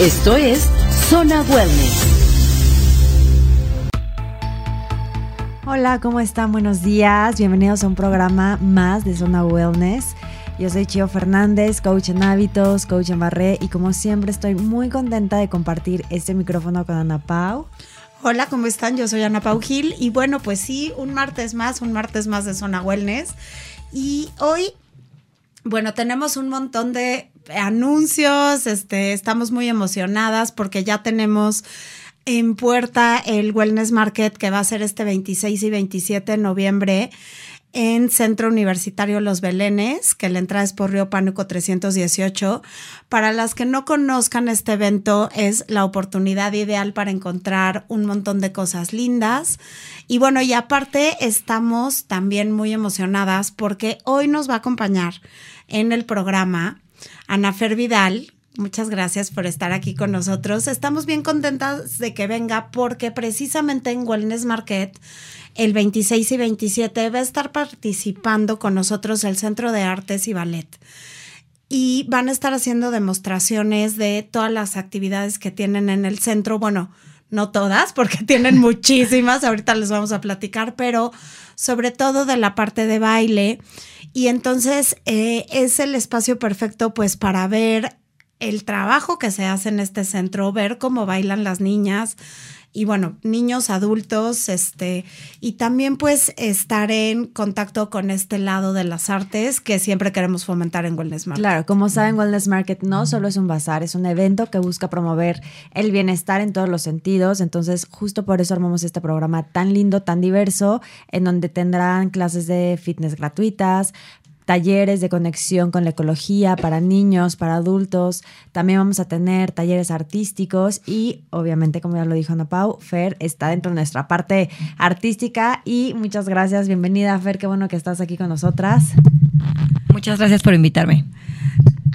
Esto es Zona Wellness. Hola, ¿cómo están? Buenos días. Bienvenidos a un programa más de Zona Wellness. Yo soy Chio Fernández, coach en hábitos, coach en barré y como siempre estoy muy contenta de compartir este micrófono con Ana Pau. Hola, ¿cómo están? Yo soy Ana Pau Gil y bueno, pues sí, un martes más, un martes más de Zona Wellness. Y hoy, bueno, tenemos un montón de anuncios, este, estamos muy emocionadas porque ya tenemos en puerta el Wellness Market que va a ser este 26 y 27 de noviembre en Centro Universitario Los Belenes, que la entrada es por Río Pánico 318. Para las que no conozcan este evento, es la oportunidad ideal para encontrar un montón de cosas lindas. Y bueno, y aparte estamos también muy emocionadas porque hoy nos va a acompañar en el programa Ana Fer Vidal. Muchas gracias por estar aquí con nosotros. Estamos bien contentas de que venga porque precisamente en Wellness Market el 26 y 27 va a estar participando con nosotros el Centro de Artes y Ballet. Y van a estar haciendo demostraciones de todas las actividades que tienen en el centro. Bueno, no todas, porque tienen muchísimas, ahorita les vamos a platicar, pero sobre todo de la parte de baile. Y entonces eh, es el espacio perfecto pues para ver el trabajo que se hace en este centro, ver cómo bailan las niñas, y bueno, niños, adultos, este, y también pues estar en contacto con este lado de las artes que siempre queremos fomentar en Wellness Market. Claro, como saben, Wellness Market no solo es un bazar, es un evento que busca promover el bienestar en todos los sentidos, entonces justo por eso armamos este programa tan lindo, tan diverso, en donde tendrán clases de fitness gratuitas, talleres de conexión con la ecología para niños, para adultos. También vamos a tener talleres artísticos y obviamente, como ya lo dijo Ana Pau, Fer está dentro de nuestra parte artística y muchas gracias. Bienvenida, Fer, qué bueno que estás aquí con nosotras. Muchas gracias por invitarme.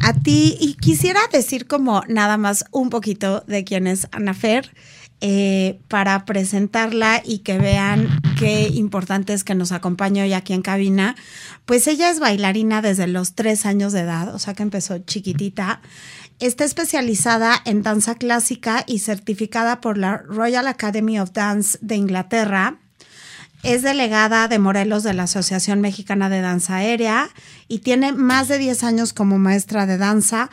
A ti, y quisiera decir como nada más un poquito de quién es Ana Fer. Eh, para presentarla y que vean qué importante es que nos acompañe hoy aquí en cabina. Pues ella es bailarina desde los tres años de edad, o sea que empezó chiquitita. Está especializada en danza clásica y certificada por la Royal Academy of Dance de Inglaterra. Es delegada de Morelos de la Asociación Mexicana de Danza Aérea y tiene más de 10 años como maestra de danza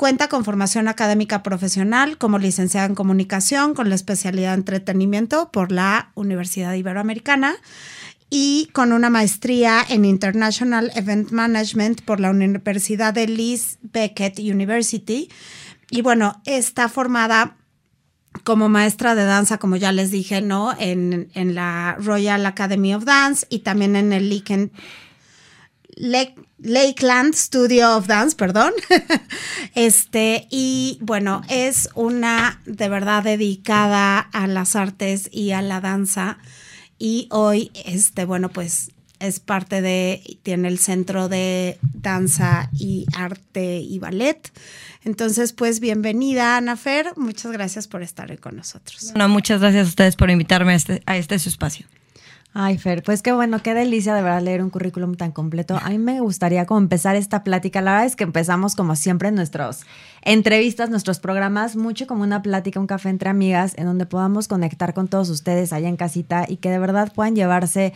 Cuenta con formación académica profesional como licenciada en comunicación con la especialidad de entretenimiento por la Universidad Iberoamericana y con una maestría en International Event Management por la Universidad de Leeds Beckett University. Y bueno, está formada como maestra de danza, como ya les dije, ¿no? En, en la Royal Academy of Dance y también en el Lincoln Lakeland Studio of Dance, perdón. este, y bueno, es una de verdad dedicada a las artes y a la danza. Y hoy, este, bueno, pues es parte de, tiene el centro de danza y arte y ballet. Entonces, pues bienvenida, Ana Fer. Muchas gracias por estar con nosotros. No, muchas gracias a ustedes por invitarme a este, a este espacio. Ay, Fer, pues qué bueno, qué delicia de verdad leer un currículum tan completo. A mí me gustaría como empezar esta plática. La verdad es que empezamos como siempre en nuestras entrevistas, nuestros programas, mucho como una plática, un café entre amigas, en donde podamos conectar con todos ustedes allá en casita y que de verdad puedan llevarse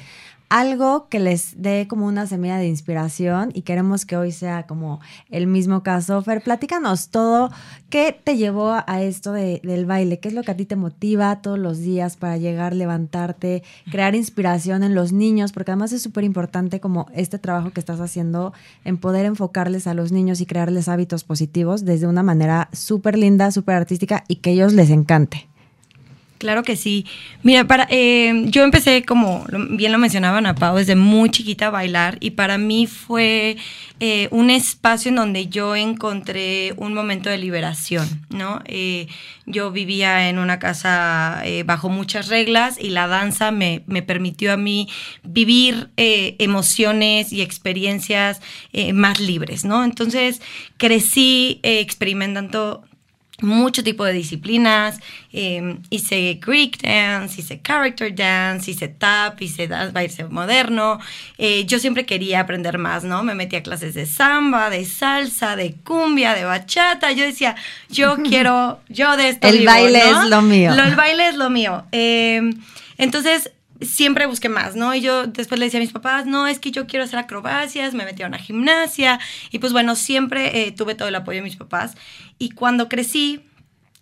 algo que les dé como una semilla de inspiración y queremos que hoy sea como el mismo caso. Fer, platícanos todo. ¿Qué te llevó a esto del baile? ¿Qué es lo que a ti te motiva todos los días para llegar, levantarte, crear inspiración en los niños? Porque además es súper importante como este trabajo que estás haciendo en poder enfocarles a los niños y crearles hábitos positivos desde una manera súper linda, súper artística y que ellos les encante. Claro que sí. Mira, para, eh, yo empecé, como bien lo mencionaban a Pau, desde muy chiquita a bailar y para mí fue eh, un espacio en donde yo encontré un momento de liberación, ¿no? Eh, yo vivía en una casa bajo muchas reglas y la danza me, me permitió a mí vivir emociones y experiencias más libres, ¿no? Entonces crecí experimentando mucho tipo de disciplinas. Em, hice Greek dance, hice character dance, hice tap, hice baile moderno. Eh, yo siempre quería aprender más, ¿no? Me metí a clases de samba, de salsa, de cumbia, de bachata. Yo decía, yo quiero, yo de esto. El baile es lo mío. el baile es lo mío. Em, entonces, siempre busqué más, ¿no? Y yo después le decía a mis papás, no, es que yo quiero hacer acrobacias, me metí a una gimnasia y pues bueno, siempre eh, tuve todo el apoyo de mis papás. Y cuando crecí,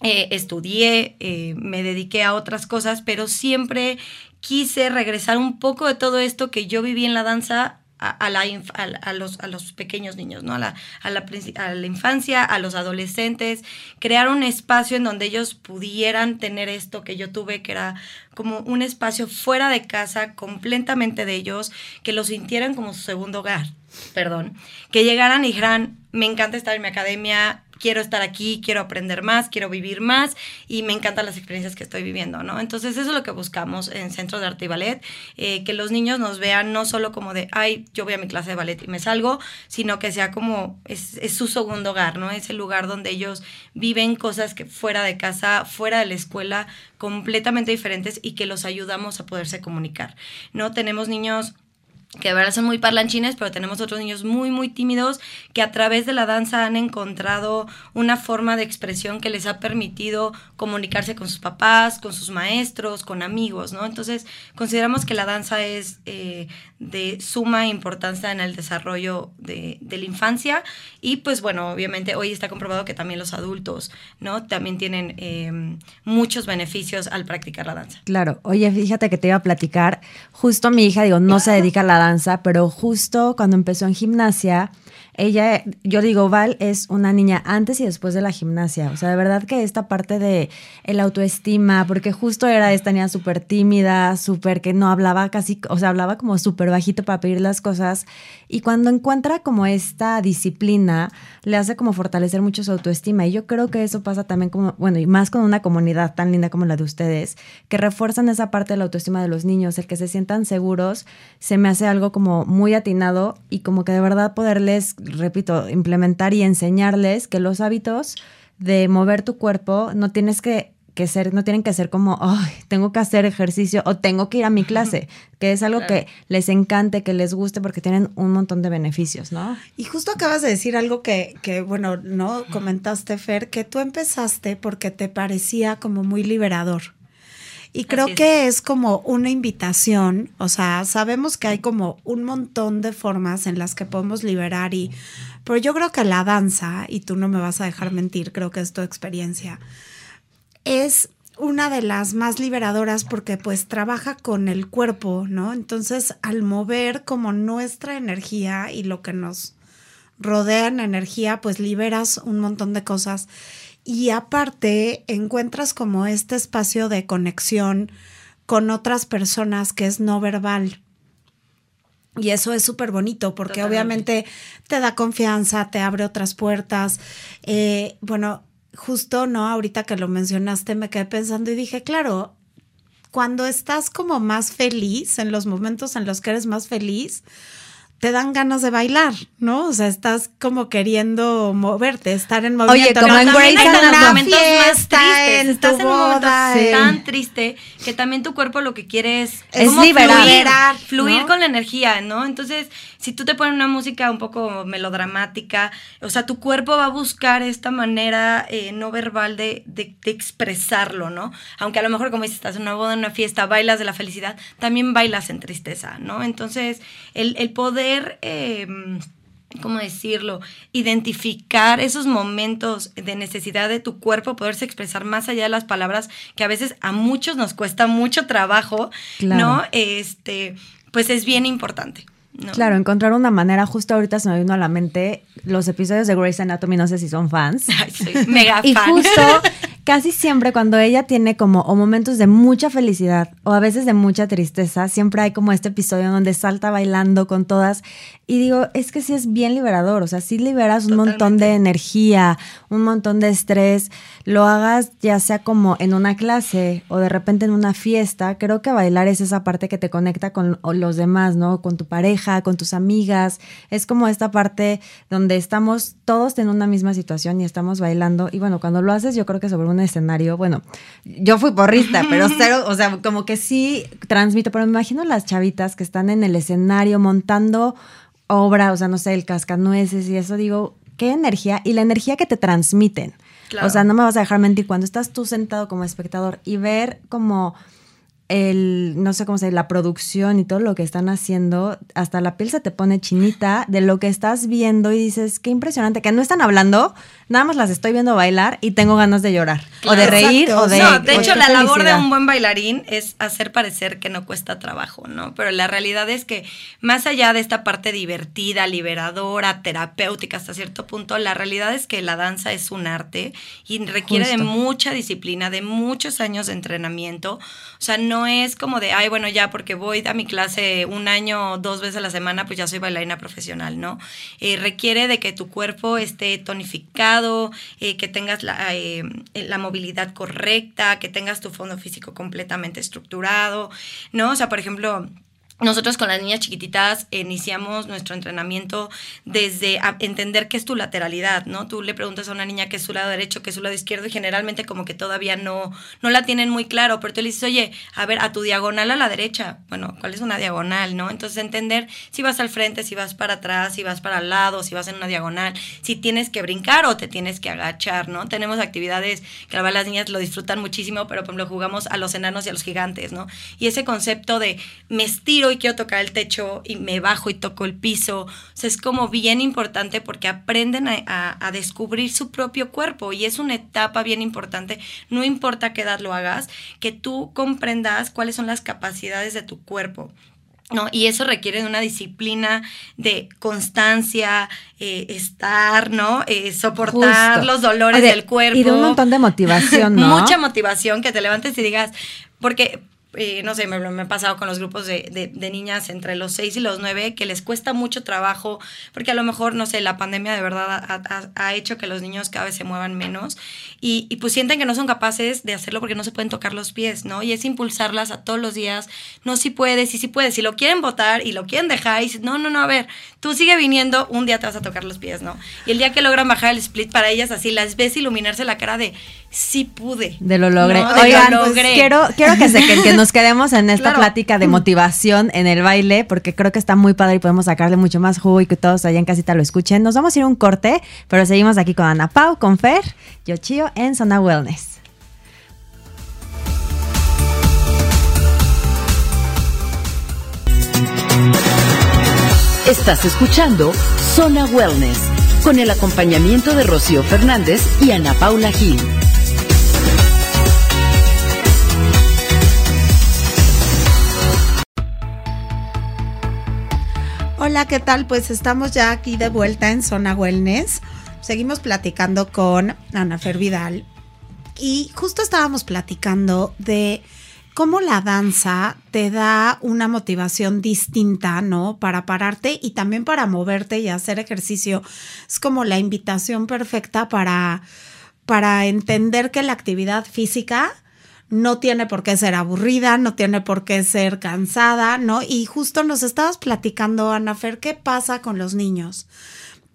eh, estudié, eh, me dediqué a otras cosas, pero siempre quise regresar un poco de todo esto que yo viví en la danza a, la, a, los, a los pequeños niños, ¿no? A la, a, la, a la infancia, a los adolescentes, crear un espacio en donde ellos pudieran tener esto que yo tuve, que era como un espacio fuera de casa, completamente de ellos, que lo sintieran como su segundo hogar, perdón, que llegaran y dijeran, me encanta estar en mi academia, quiero estar aquí, quiero aprender más, quiero vivir más y me encantan las experiencias que estoy viviendo, ¿no? Entonces eso es lo que buscamos en Centro de Arte y Ballet, eh, que los niños nos vean no solo como de, ay, yo voy a mi clase de ballet y me salgo, sino que sea como, es, es su segundo hogar, ¿no? Es el lugar donde ellos viven cosas que fuera de casa, fuera de la escuela, completamente diferentes y que los ayudamos a poderse comunicar, ¿no? Tenemos niños que de verdad son muy parlanchines, pero tenemos otros niños muy, muy tímidos que a través de la danza han encontrado una forma de expresión que les ha permitido comunicarse con sus papás, con sus maestros, con amigos, ¿no? Entonces, consideramos que la danza es eh, de suma importancia en el desarrollo de, de, la infancia y pues bueno, obviamente hoy está comprobado que también los adultos, ¿no? También tienen em, muchos beneficios al practicar la danza. Claro, oye, fíjate que te iba a platicar, justo mi hija, digo, no se dedica a la pero justo cuando empezó en gimnasia, ella, yo digo, Val es una niña antes y después de la gimnasia. O sea, de verdad que esta parte de el autoestima, porque justo era esta niña súper tímida, súper que no hablaba casi, o sea, hablaba como súper bajito para pedir las cosas. Y cuando encuentra como esta disciplina, le hace como fortalecer mucho su autoestima. Y yo creo que eso pasa también como, bueno, y más con una comunidad tan linda como la de ustedes, que refuerzan esa parte de la autoestima de los niños, el que se sientan seguros, se me hace algo como muy atinado y como que de verdad poderles repito, implementar y enseñarles que los hábitos de mover tu cuerpo no tienes que, ser, no tienen que ser como, ay, tengo que hacer ejercicio o tengo que ir a mi clase, que es algo que les encante, que les guste porque tienen un montón de beneficios, ¿no? Y justo acabas de decir algo que, que bueno, no comentaste, Fer, que tú empezaste porque te parecía como muy liberador. Y creo que es como una invitación, o sea, sabemos que hay como un montón de formas en las que podemos liberar y, pero yo creo que la danza, y tú no me vas a dejar mentir, creo que es tu experiencia, es una de las más liberadoras porque pues trabaja con el cuerpo, ¿no? Entonces al mover como nuestra energía y lo que nos rodea en energía, pues liberas un montón de cosas y aparte encuentras como este espacio de conexión con otras personas que es no verbal. Y eso es súper bonito porque obviamente te da confianza, te abre otras puertas. Eh, bueno, justo, ¿no? Ahorita que lo mencionaste me quedé pensando y dije, claro, cuando estás como más feliz, en los momentos en los que eres más feliz, te dan ganas de bailar, ¿no? O sea, estás como queriendo moverte, estar en movimiento. Oye, como en Grace momentos más tristes, estás en un momento tan triste que también tu cuerpo lo que quiere es, es liberar, fluir, con la energía, ¿no? Entonces, si tú te pones una música un poco melodramática, o sea, tu cuerpo va a buscar esta manera eh, no verbal de, de, expresarlo, ¿no? Aunque a lo mejor, como dices, estás en una boda, en una fiesta, bailas de la felicidad, también bailas en tristeza, ¿no? Entonces, el, el poder Em, ¿cómo decirlo? Identificar esos momentos de necesidad de tu cuerpo, poderse expresar más allá de las palabras, que a veces a muchos nos cuesta mucho trabajo, ¿no? Este, pues es bien importante. Claro, encontrar una manera, justo ahorita se me vino a la mente los episodios de Grey's Anatomy, no sé si son fans. mega y justo casi siempre cuando ella tiene como o momentos de mucha felicidad o a veces de mucha tristeza, siempre hay como este episodio donde salta bailando con todas y digo, es que sí es bien liberador, o sea, sí liberas un montón de energía, un montón de estrés, lo hagas ya sea como en una clase o de repente en una fiesta, creo que bailar es esa parte que te conecta con los demás, ¿no? Con tu pareja, con tus amigas, es como esta parte donde estamos todos en una misma situación y estamos bailando y bueno, cuando lo haces yo creo que sobre un escenario, bueno, yo fui porrista, pero cero, o sea, como que sí transmito, pero me imagino las chavitas que están en el escenario montando obra, o sea, no sé, el cascanueces y eso, digo, qué energía y la energía que te transmiten. O sea, no me vas a dejar mentir, cuando estás tú sentado como espectador y ver como el, no sé cómo se dice, la producción y todo lo que están haciendo, hasta la piel se te pone chinita de lo que estás viendo y dices, qué impresionante, que no están hablando, nada más las estoy viendo bailar y tengo ganas de llorar, o de reír, o de... No, de hecho, la labor de un buen bailarín es hacer parecer que no cuesta trabajo, ¿no? Pero la realidad es que más allá de esta parte divertida, liberadora, terapéutica hasta cierto punto, la realidad es que la danza es un arte y requiere de mucha disciplina, de muchos años de entrenamiento. O sea, no es como de, ay, bueno, ya porque voy a mi clase un año, dos veces a la semana, pues ya soy bailarina profesional, ¿no? Eh, requiere de que tu cuerpo esté tonificado, eh, que tengas la, eh, la movilidad correcta, que tengas tu fondo físico completamente estructurado, ¿no? O sea, por ejemplo, nosotros con las niñas chiquititas iniciamos nuestro entrenamiento desde entender qué es tu lateralidad, ¿no? Tú le preguntas a una niña qué es su lado derecho, qué es su lado izquierdo y generalmente como que todavía no, no la tienen muy claro, pero tú le dices, oye, a ver, a tu diagonal a la derecha, bueno, ¿cuál es una diagonal, no? Entonces entender si vas al frente, si vas para atrás, si vas para el lado, si vas en una diagonal, si tienes que brincar o te tienes que agachar, ¿no? Tenemos actividades que la las niñas lo disfrutan muchísimo, pero por jugamos a los enanos y a los gigantes, ¿no? Y ese concepto de me estiro y quiero tocar el techo y me bajo y toco el piso. O sea, es como bien importante porque aprenden a, descubrir su propio cuerpo y es una etapa bien importante, no importa qué edad lo hagas, que tú comprendas cuáles son las capacidades de tu cuerpo. ¿no? Y eso requiere de una disciplina de constancia, eh, estar, ¿no? Eh, soportar los dolores del cuerpo. Y de un montón de motivación, ¿no? Mucha motivación, que te levantes y digas, porque eh, no sé, me, me, ha pasado con los grupos de, de, niñas entre los 6 y los 9 que les cuesta mucho trabajo, porque a lo mejor, no sé, la pandemia de verdad ha, hecho que los niños cada vez se muevan menos y, y, pues sienten que no son capaces de hacerlo porque no se pueden tocar los pies, ¿no? Y es impulsarlas a todos los días, no, si puedes, y si puedes, si lo quieren votar y lo quieren dejar, y dices, no, no, no, a ver, tú sigue viniendo, un día te vas a tocar los pies, ¿no? Y el día que logran bajar el split para ellas, así las ves iluminarse la cara de, sí pude. De lo logré. Oigan, pues, quiero, quiero que, se, que, nos quedemos en esta plática de motivación en el baile, porque creo que está muy padre y podemos sacarle mucho más jugo y que todos allá en casita lo escuchen. Nos vamos a ir a un corte, pero seguimos aquí con Ana Pau, con Fer, Yochio en Zona Wellness. Estás escuchando Zona Wellness con el acompañamiento de Rocío Fernández y Ana Paula Gil. Hola, ¿qué tal? Pues estamos ya aquí de vuelta en Zona Wellness. Seguimos platicando con Ana Fer Vidal y justo estábamos platicando de cómo la danza te da una motivación distinta, ¿no? Para pararte y también para moverte y hacer ejercicio. Es como la invitación perfecta para, para entender que la actividad física no tiene por qué ser aburrida, no tiene por qué ser cansada, ¿no? Y justo nos estabas platicando, Ana Fer, ¿qué pasa con los niños?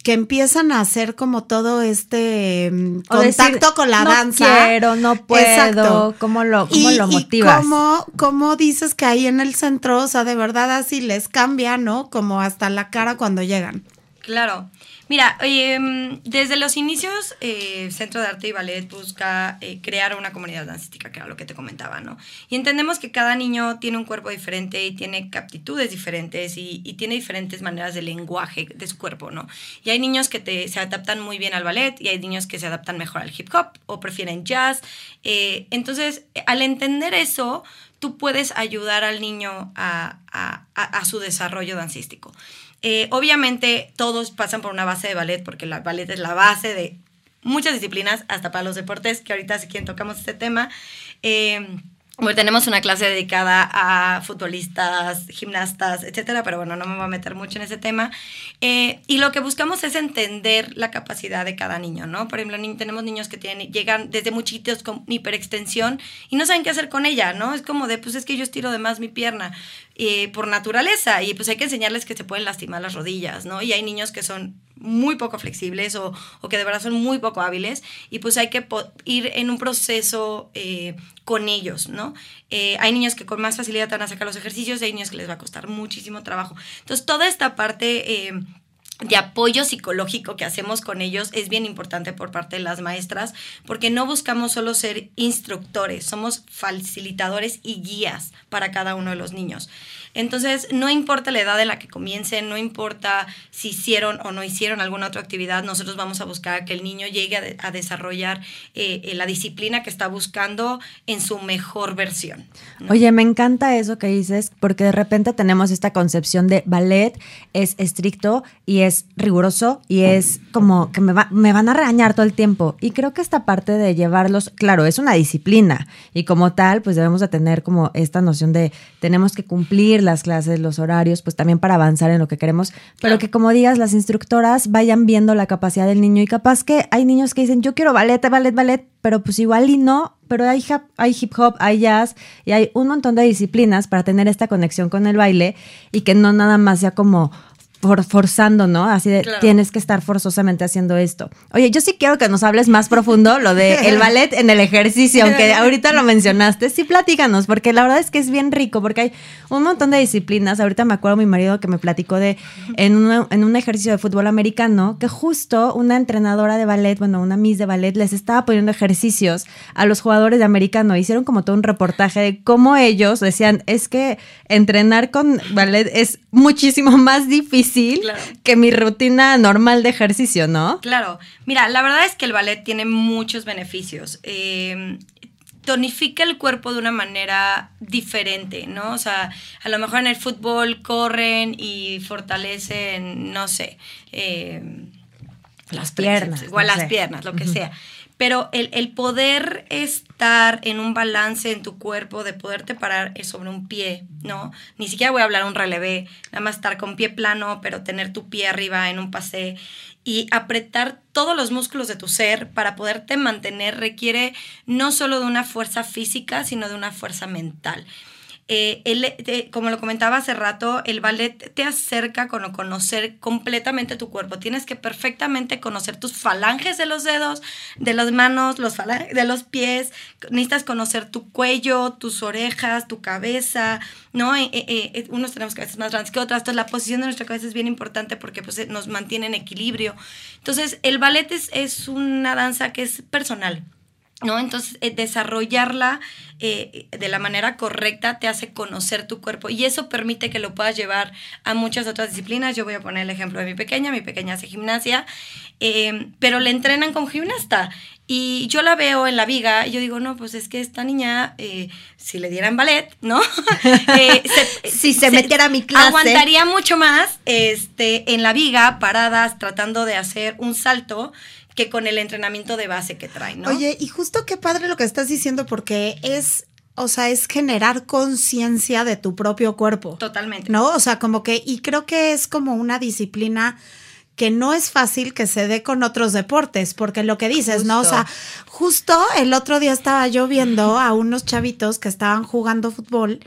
que empiezan a hacer como todo este mm, contacto con la danza. No quiero, no puedo. ¿Cómo lo, cómo lo motivas? Y cómo, dices que ahí en el centro, o sea, de verdad así les cambia, ¿no? Como hasta la cara cuando llegan. Claro. Mira, em, desde los inicios, eh, Centro de Arte y Ballet busca eh, crear una comunidad dancística, que era lo que te comentaba, ¿no? Y entendemos que cada niño tiene un cuerpo diferente y tiene aptitudes diferentes y, tiene diferentes maneras de lenguaje de su cuerpo, ¿no? Y hay niños que se adaptan muy bien al ballet y hay niños que se adaptan mejor al hip hop o prefieren jazz. Eh, entonces, al entender eso, tú puedes ayudar al niño a, a su desarrollo dancístico. Eh, obviamente todos pasan por una base de ballet porque la ballet es la base de muchas disciplinas, hasta para los deportes, que ahorita si quieren tocamos este tema. Eh, bueno, tenemos una clase dedicada a futbolistas, gimnastas, etcétera, pero bueno, no me voy a meter mucho en ese tema. Eh, y lo que buscamos es entender la capacidad de cada niño, ¿no? Por ejemplo, tenemos niños que tienen, llegan desde muy chiquitos con hiperextensión y no saben qué hacer con ella, ¿no? Es como de, pues es que yo estiro de más mi pierna eh, por naturaleza y pues hay que enseñarles que se pueden lastimar las rodillas, ¿no? Y hay niños que son muy poco flexibles o, o, que de verdad son muy poco hábiles y pues hay que ir en un proceso eh, con ellos, ¿no? Eh, hay niños que con más facilidad van a sacar los ejercicios hay niños que les va a costar muchísimo trabajo. Entonces, toda esta parte... De apoyo psicológico que hacemos con ellos es bien importante por parte de las maestras, porque no buscamos solo ser instructores, somos facilitadores y guías para cada uno de los niños. Entonces, no importa la edad en la que comiencen, no importa si hicieron o no hicieron alguna otra actividad, nosotros vamos a buscar que el niño llegue a, desarrollar eh, la disciplina que está buscando en su mejor versión. Oye, me encanta eso que dices, porque de repente tenemos esta concepción de ballet es estricto y es riguroso y es como que me, me van a regañar todo el tiempo. Y creo que esta parte de llevarlos, claro, es una disciplina y como tal, pues debemos de tener como esta noción de tenemos que cumplir las clases, los horarios, pues también para avanzar en lo que queremos, pero que como digas, las instructoras vayan viendo la capacidad del niño. Y capaz que hay niños que dicen, yo quiero ballet, ballet, ballet, pero pues igual y no, pero hay, hay hip hop, hay jazz y hay un montón de disciplinas para tener esta conexión con el baile y que no nada más sea como forzando, ¿no? Así de tienes que estar forzosamente haciendo esto. Oye, yo sí quiero que nos hables más profundo lo de el ballet en el ejercicio, aunque ahorita lo mencionaste. Sí, platícanos, porque la verdad es que es bien rico, porque hay un montón de disciplinas. Ahorita me acuerdo mi marido que me platicó de en, en un ejercicio de fútbol americano que justo una entrenadora de ballet, bueno, una miss de ballet, les estaba poniendo ejercicios a los jugadores de americano. Hicieron como todo un reportaje de cómo ellos decían, es que entrenar con ballet es muchísimo más difícil que mi rutina normal de ejercicio, ¿no? Claro. Mira, la verdad es que el ballet tiene muchos beneficios. Em, tonifica el cuerpo de una manera diferente, ¿no? O sea, a lo mejor en el fútbol corren y fortalecen, no sé, em, las piernas. Igual las piernas, lo que sea pero el, poder estar en un balance en tu cuerpo, de poderte parar sobre un pie, ¿no? Ni siquiera voy a hablar un relevé, nada más estar con pie plano, pero tener tu pie arriba en un pase y apretar todos los músculos de tu ser para poderte mantener requiere no solo de una fuerza física, sino de una fuerza mental. Eh, como lo comentaba hace rato, el ballet te acerca con conocer completamente tu cuerpo. Tienes que perfectamente conocer tus falanges de los dedos, de las manos, los de los pies. Necesitas conocer tu cuello, tus orejas, tu cabeza, ¿no? Eh, eh, unos tenemos cabezas más grandes que otras. Entonces, la posición de nuestra cabeza es bien importante porque pues, nos mantiene en equilibrio. Entonces, el ballet es, es una danza que es personal. ¿No? Entonces, eh, desarrollarla eh, de la manera correcta te hace conocer tu cuerpo y eso permite que lo puedas llevar a muchas otras disciplinas. Yo voy a poner el ejemplo de mi pequeña, mi pequeña hace gimnasia, eh, pero le entrenan con gimnasta. Y yo la veo en la viga y yo digo, no, pues es que esta niña, si le dieran ballet, ¿no? si se, metiera a mi clase. Aguantaría mucho más este, en la viga, paradas, tratando de hacer un salto que con el entrenamiento de base que trae, ¿no? Oye, y justo qué padre lo que estás diciendo porque es o sea, es generar conciencia de tu propio cuerpo. Totalmente. ¿No? O sea, como que, y creo que es como una disciplina que no es fácil que se dé con otros deportes, porque lo que dices, ¿no? O sea, justo el otro día estaba yo viendo a unos chavitos que estaban jugando fútbol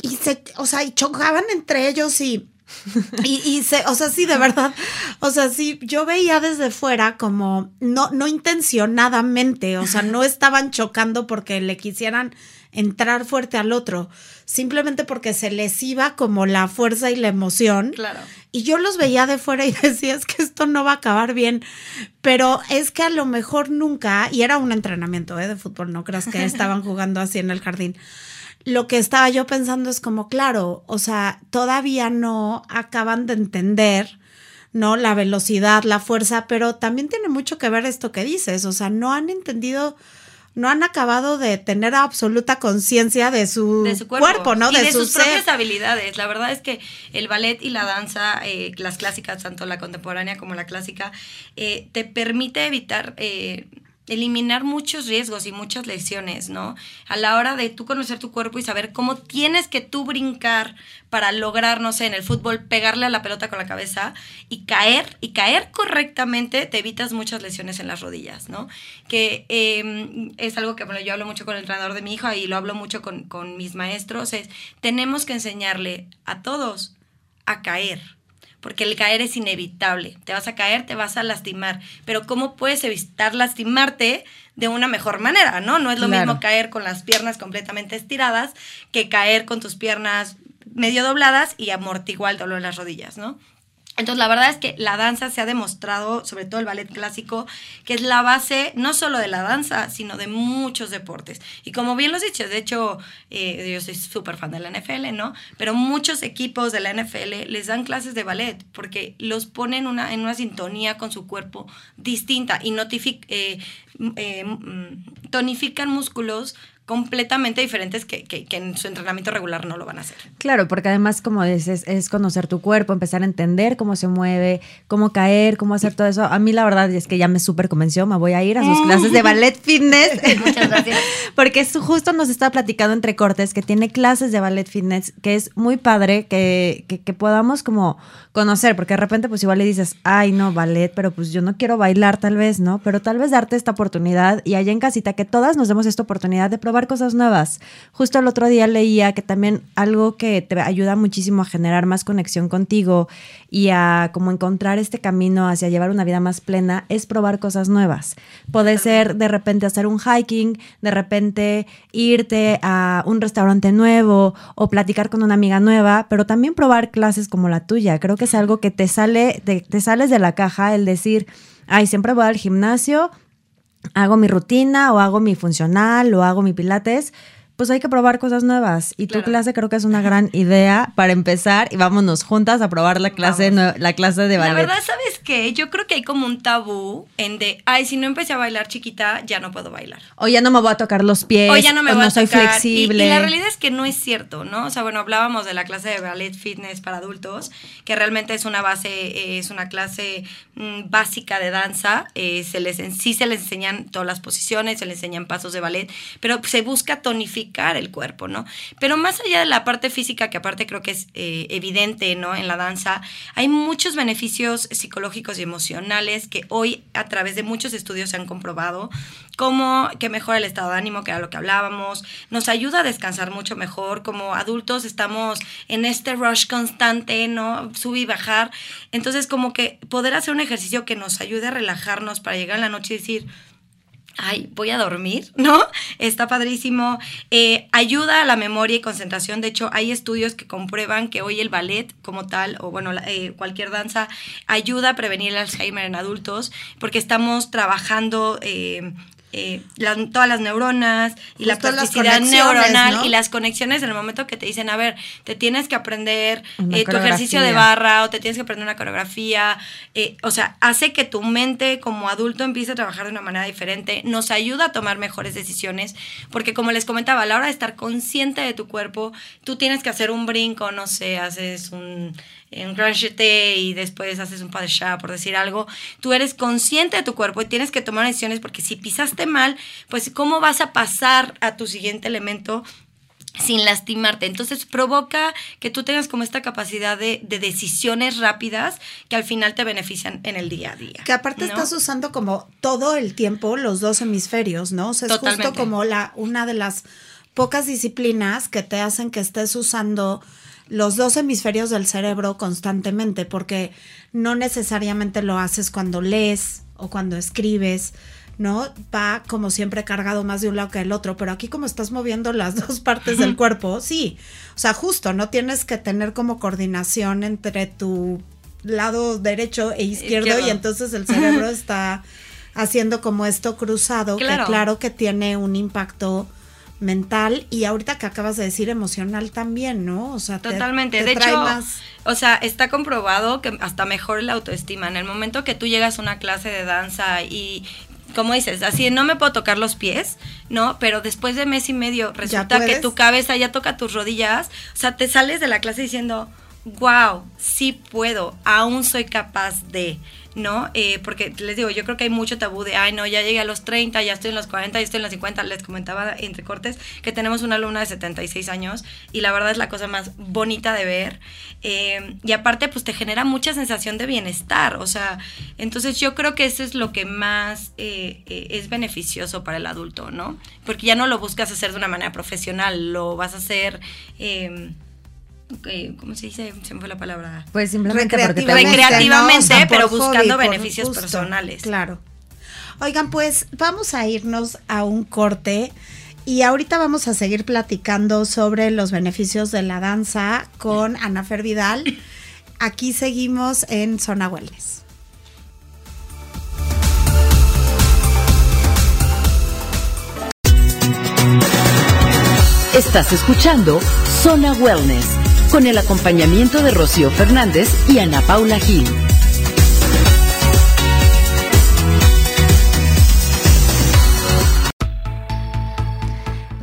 y se, o sea, y chocaban entre ellos y y, y se, o sea, sí, de verdad, o sea, sí, yo veía desde fuera como no, no intencionadamente, o sea, no estaban chocando porque le quisieran entrar fuerte al otro, simplemente porque se les iba como la fuerza y la emoción. Claro. Y yo los veía de fuera y decía, es que esto no va a acabar bien, pero es que a lo mejor nunca, y era un entrenamiento ¿eh? de fútbol, no creas que estaban jugando así en el jardín lo que estaba yo pensando es como, claro, o sea, todavía no acaban de entender, ¿no? La velocidad, la fuerza, pero también tiene mucho que ver esto que dices, o sea, no han entendido, no han acabado de tener absoluta conciencia de su, de su cuerpo, ¿no? Y de, su sus ser. propias habilidades. La verdad es que el ballet y la danza, eh, las clásicas, tanto la contemporánea como la clásica, eh, te permite evitar... eh, eliminar muchos riesgos y muchas lesiones, ¿no? A la hora de tú conocer tu cuerpo y saber cómo tienes que tú brincar para lograr, no sé, en el fútbol, pegarle a la pelota con la cabeza y caer, y caer correctamente, te evitas muchas lesiones en las rodillas, ¿no? Que eh, es algo que, bueno, yo hablo mucho con el entrenador de mi hija y lo hablo mucho con, con mis maestros, es, tenemos que enseñarle a todos a caer porque el caer es inevitable. Te vas a caer, te vas a lastimar, pero ¿cómo puedes evitar lastimarte de una mejor manera, no? No es lo Claro. mismo caer con las piernas completamente estiradas que caer con tus piernas medio dobladas y amortiguar el dolor en las rodillas, ¿no? Entonces, la verdad es que la danza se ha demostrado, sobre todo el ballet clásico, que es la base no solo de la danza, sino de muchos deportes. Y como bien lo has dicho, de hecho, eh, yo soy súper fan de la NFL, ¿no? Pero muchos equipos de la NFL les dan clases de ballet porque los ponen una, en una sintonía con su cuerpo distinta y eh, eh, tonifican músculos completamente diferentes que, que- que en su entrenamiento regular no lo van a hacer. Claro, porque además, como dices, es conocer tu cuerpo, empezar a entender cómo se mueve, cómo caer, cómo hacer todo eso. A mí la verdad es que ya me súper convenció, me voy a ir a sus clases de ballet fitness. Muchas gracias. Porque justo nos está platicando entre cortes que tiene clases de ballet fitness, que es muy padre que, que, que podamos como conocer, porque de repente pues igual le dices, ay no, ballet, pero pues yo no quiero bailar tal vez, ¿no? Pero tal vez darte esta oportunidad y allá en casita que todas nos demos esta oportunidad de probar cosas nuevas. Justo el otro día leía que también algo que te ayuda muchísimo a generar más conexión contigo y a como encontrar este camino hacia llevar una vida más plena es probar cosas nuevas. Puede ser de repente hacer un hiking, de repente irte a un restaurante nuevo o platicar con una amiga nueva, pero también probar clases como la tuya. Creo que es algo que te sale, te, te sales de la caja el decir, ay, siempre voy al gimnasio, hago mi rutina o hago mi funcional o hago mi pilates, pues hay que probar cosas nuevas. Y tu clase creo que es una gran idea para empezar y vámonos juntas a probar la clase, Vamos. la clase de La ballet. verdad, ¿sabes qué? Yo creo que hay como un tabú en de, ay, si no empecé a bailar chiquita, ya no puedo bailar. o ya no me voy a tocar los pies, O ya no me o voy no a soy tocar. Y- flexible. Y, la realidad es que no es cierto, ¿no? O sea, bueno, hablábamos de la clase de ballet fitness para adultos, que realmente es una base, eh, es una clase mm, básica de danza. eh, se les, en- sí se les enseñan todas las posiciones, se les enseñan pasos de ballet, pero se busca tonificar el cuerpo, ¿no? Pero más allá de la parte física, que aparte creo que es eh, evidente, ¿no? En la danza, hay muchos beneficios psicológicos y emocionales que hoy a través de muchos estudios se han comprobado, como que mejora el estado de ánimo, que era lo que hablábamos, nos ayuda a descansar mucho mejor, como adultos estamos en este rush constante, ¿no? Subir y bajar, entonces como que poder hacer un ejercicio que nos ayude a relajarnos para llegar en la noche y decir, ay, voy a dormir, ¿no? Está padrísimo. Eh, ayuda a la memoria y concentración. De hecho, hay estudios que comprueban que hoy el ballet como tal, o bueno, eh, cualquier danza, ayuda a prevenir el Alzheimer en adultos, porque estamos trabajando... eh, eh, todas las neuronas y la Justo plasticidad neuronal ¿no? y las conexiones en el momento que te dicen, a ver, te tienes que aprender eh, tu ejercicio de barra o te tienes que aprender una coreografía. eh, o sea, hace que tu mente como adulto empiece a trabajar de una manera diferente. Nos ayuda a tomar mejores decisiones. Porque como les comentaba, a la hora de estar consciente de tu cuerpo, tú tienes que hacer un brinco, no sé, haces un, jeté y después haces un chat, por decir algo. Tú eres consciente de tu cuerpo y tienes que tomar decisiones porque si pisaste mal, pues ¿cómo vas a pasar a tu siguiente elemento? sin lastimarte. Entonces provoca que tú tengas como esta capacidad de, de decisiones rápidas que al final te benefician en el día a día. Que aparte ¿no? estás usando como todo el tiempo los dos hemisferios, ¿no? O sea, es justo como la, una de las pocas disciplinas que te hacen que estés usando los dos hemisferios del cerebro constantemente, porque no necesariamente lo haces cuando lees o cuando escribes, ¿no? Va como siempre cargado más de un lado que del otro, pero aquí como estás moviendo las dos partes del cuerpo, sí. O sea, justo, no tienes que tener como coordinación entre tu lado derecho e izquierdo, Izquierdo. y entonces el cerebro está haciendo como esto cruzado, Claro. que claro que tiene un impacto mental y ahorita que acabas de decir emocional también, ¿no? O sea, te- Totalmente. te de trae hecho, más- o sea, está comprobado que hasta mejor la autoestima. En el momento que tú llegas a una clase de danza y como dices, así no me puedo tocar los pies, ¿no? Pero después de mes y medio resulta que tu cabeza ya toca tus rodillas, o sea, te sales de la clase diciendo, wow, sí puedo, aún soy capaz de, ¿no? Eh, porque les digo, yo creo que hay mucho tabú de, ay, no, ya llegué a los 30, ya estoy en los 40, ya estoy en los 50. Les comentaba entre cortes que tenemos una alumna de 76 años y la verdad es la cosa más bonita de ver. Eh, y aparte, pues te genera mucha sensación de bienestar, o sea, entonces yo creo que eso es lo que más eh, es beneficioso para el adulto, ¿no? Porque ya no lo buscas hacer de una manera profesional, lo vas a hacer... eh, ¿Cómo se dice? Se me fue la palabra. Pues simplemente porque te Recreativamente. Recreativamente, ¿no? Pero buscando hobby, beneficios personales. Claro. Oigan, pues vamos a irnos a un corte y ahorita vamos a seguir platicando sobre los beneficios de la danza con Ana Fer Vidal. Aquí seguimos en Zona Wellness. Estás escuchando Zona Wellness con el acompañamiento de Rocío Fernández y Ana Paula Gil.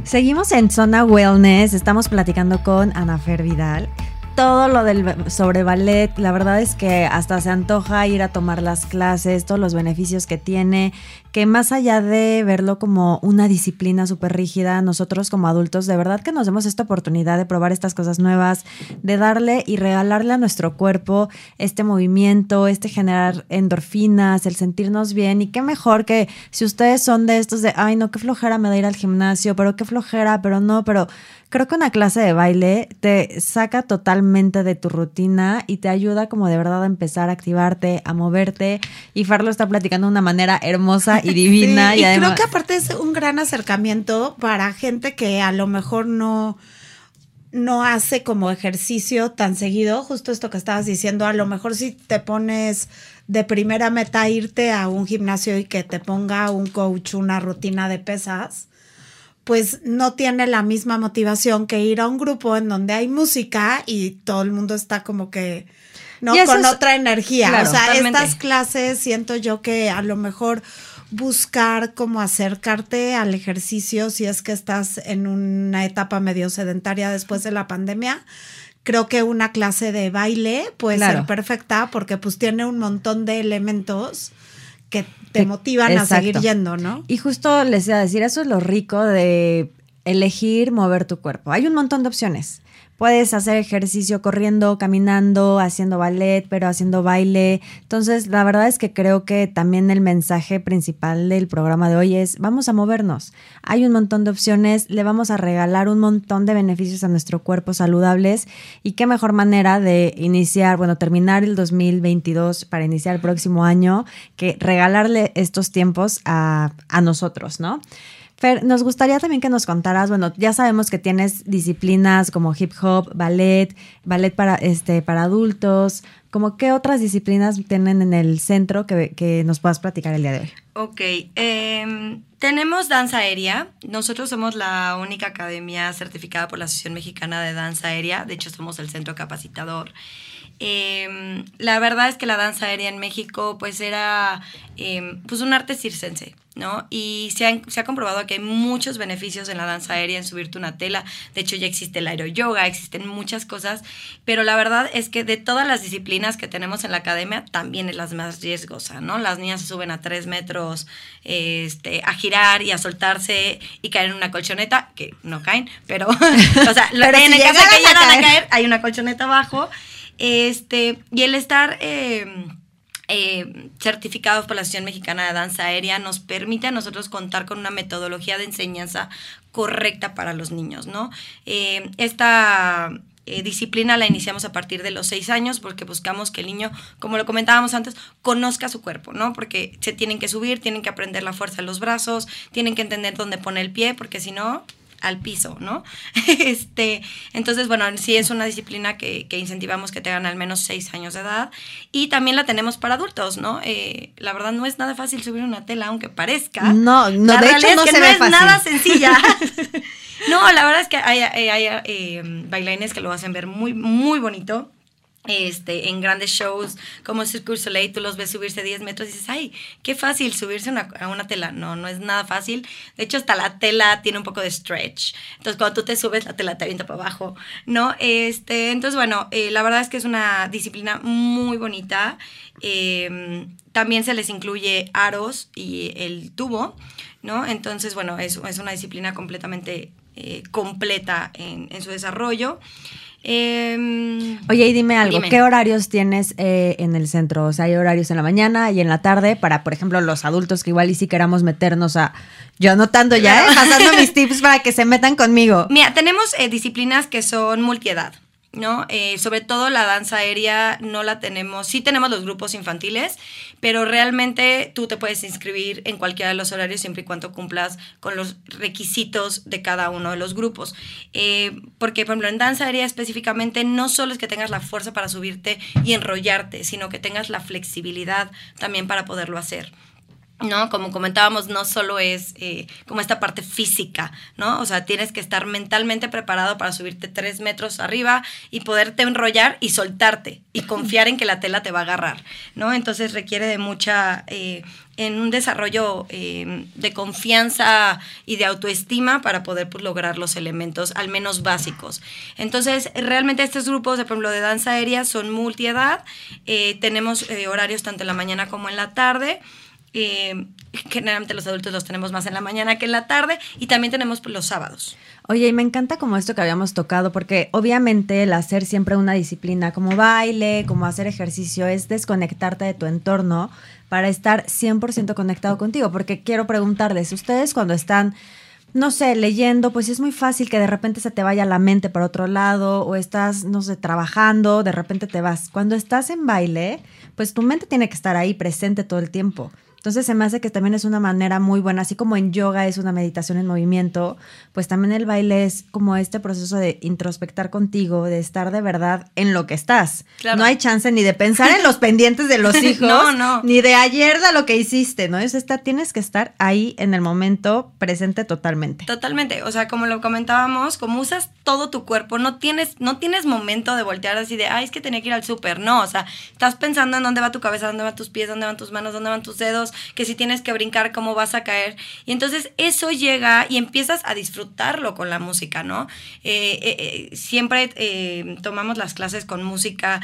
Seguimos en Zona Wellness, estamos platicando con Ana Fer Vidal. Todo lo del sobre ballet, la verdad es que hasta se antoja ir a tomar las clases, todos los beneficios que tiene, que más allá de verlo como una disciplina súper rígida, nosotros como adultos de verdad que nos demos esta oportunidad de probar estas cosas nuevas, de darle y regalarle a nuestro cuerpo este movimiento, este generar endorfinas, el sentirnos bien. Y qué mejor que si ustedes son de estos de, ay no, qué flojera me da ir al gimnasio, pero qué flojera, pero no, pero creo que una clase de baile te saca totalmente de tu rutina y te ayuda como de verdad a empezar a activarte, a moverte. Y Far lo está platicando de una manera hermosa y divina Sí, y, y además creo que aparte es un gran acercamiento para gente que a lo mejor no no hace como ejercicio tan seguido, justo esto que estabas diciendo, a lo mejor si te pones de primera meta irte a un gimnasio y que te ponga un coach una rutina de pesas, pues no tiene la misma motivación que ir a un grupo en donde hay música y todo el mundo está como que no con es- otra energía. Claro, o sea, totalmente. estas clases siento yo que a lo mejor buscar como acercarte al ejercicio si es que estás en una etapa medio sedentaria después de la pandemia. Creo que una clase de baile puede Claro. ser perfecta porque pues tiene un montón de elementos que te motivan a seguir yendo, ¿no? Y justo les iba a decir, eso es lo rico de elegir mover tu cuerpo. Hay un montón de opciones. Puedes hacer ejercicio corriendo, caminando, haciendo ballet, pero haciendo baile. Entonces, la verdad es que creo que también el mensaje principal del programa de hoy es, vamos a movernos. Hay un montón de opciones, le vamos a regalar un montón de beneficios a nuestro cuerpo saludables y qué mejor manera de iniciar, bueno, terminar el 2022 para iniciar el próximo año que regalarle estos tiempos a, a nosotros, ¿no? Fer, nos gustaría también que nos contaras, bueno, ya sabemos que tienes disciplinas como hip hop, ballet, ballet para, este, para adultos, como qué otras disciplinas tienen en el centro que, que nos puedas platicar el día de hoy. Ok, em, tenemos danza aérea. Nosotros somos la única academia certificada por la Asociación Mexicana de Danza Aérea. De hecho, somos el centro capacitador. Em, la verdad es que la danza aérea en México, pues era em, pues un arte circense, ¿no? Y se, han- se ha comprobado que hay muchos beneficios en la danza aérea, en subirte una tela. De hecho, ya existe el aeroyoga, existen muchas cosas. Pero la verdad es que de todas las disciplinas que tenemos en la academia, también es la más riesgosa, ¿no? Las niñas se suben a tres metros este, a girar y a soltarse y caer en una colchoneta, que no caen, pero, o sea, lo- Pero en si el caso de que a llegan a caer. caer, hay una colchoneta abajo. Este, y el estar eh, eh, certificados por la Asociación Mexicana de Danza Aérea nos permite a nosotros contar con una metodología de enseñanza correcta para los niños, ¿no? Eh, esta disciplina la iniciamos a partir de los seis años porque buscamos que el niño, como lo comentábamos antes, conozca su cuerpo, ¿no? Porque se tienen que subir, tienen que aprender la fuerza de los brazos, tienen que entender dónde pone el pie, porque si no, al piso, ¿no? este, entonces, bueno, sí es una disciplina que, que incentivamos que tengan al menos seis años de edad y también la tenemos para adultos, ¿no? Eh, la verdad no es nada fácil subir una tela, aunque parezca. No, no, La de hecho realidad no es que se no ve es fácil. nada sencilla. no, la verdad es que hay, hay- hay, eh, bailarines que lo hacen ver muy, muy bonito. Este, en grandes shows como Cirque Soleil, tú los ves subirse 10 metros y dices, ay, qué fácil subirse a una tela. No, no es nada fácil. De hecho, hasta la tela tiene un poco de stretch. Entonces, cuando tú te subes, la tela te avienta para abajo, ¿no? Este, entonces, bueno, eh, la verdad es que es una disciplina muy bonita. Eh, también se les incluye aros y el tubo, ¿no? Entonces, bueno, es, es una disciplina completamente eh, completa en su desarrollo. Em, Oye, y dime algo, Dime. ¿qué horarios tienes eh, en el centro? O sea, hay horarios en la mañana y en la tarde para, por ejemplo, los adultos que igual y si queramos meternos a... Yo anotando ya, ¿eh? pasando mis tips para que se metan conmigo. Mira, tenemos eh, disciplinas que son multiedad, ¿no? Eh, sobre todo la danza aérea no la tenemos, sí tenemos los grupos infantiles, pero realmente tú te puedes inscribir en cualquiera de los horarios siempre y cuando cumplas con los requisitos de cada uno de los grupos. Eh, porque, por ejemplo, en danza aérea específicamente no solo es que tengas la fuerza para subirte y enrollarte, sino que tengas la flexibilidad también para poderlo hacer. ¿No? Como comentábamos, no solo es eh, como esta parte física, ¿no? O sea, tienes que estar mentalmente preparado para subirte tres metros arriba y poderte enrollar y soltarte y confiar en que la tela te va a agarrar, ¿no? Entonces requiere de mucha, eh, en un desarrollo eh, de confianza y de autoestima para poder pues, lograr los elementos, al menos básicos. Entonces, realmente estos grupos, por ejemplo, de danza aérea son multiedad, eh, tenemos horarios tanto en la mañana como en la tarde. Eh, generalmente los adultos los tenemos más en la mañana que en la tarde y también tenemos los sábados. Oye, y me encanta como esto que habíamos tocado, porque obviamente el hacer siempre una disciplina como baile, como hacer ejercicio, es desconectarte de tu entorno para estar 100% conectado contigo. Porque quiero preguntarles, ustedes cuando están, no sé, leyendo, pues es muy fácil que de repente se te vaya la mente por otro lado, o estás, no sé, trabajando, de repente te vas. Cuando estás en baile, pues tu mente tiene que estar ahí presente todo el tiempo. Entonces se me hace que también es una manera muy buena, así como en yoga es una meditación en movimiento, pues también el baile es como este proceso de introspectar contigo, de estar de verdad en lo que estás. Claro. No hay chance ni de pensar en los pendientes de los hijos, No, no. ni de ayer de lo que hiciste, ¿no? Es esta, tienes que estar ahí en el momento presente totalmente. Totalmente, o sea, como lo comentábamos, como usas todo tu cuerpo, no tienes, no tienes momento de voltear así de, ay, es que tenía que ir al súper, no, o sea, estás pensando en dónde va tu cabeza, dónde van tus pies, dónde van tus manos, dónde van tus dedos, que si tienes que brincar, cómo vas a caer, y entonces eso llega y empiezas a disfrutarlo con la música, ¿no? Eh, eh, eh, siempre tomamos las clases con música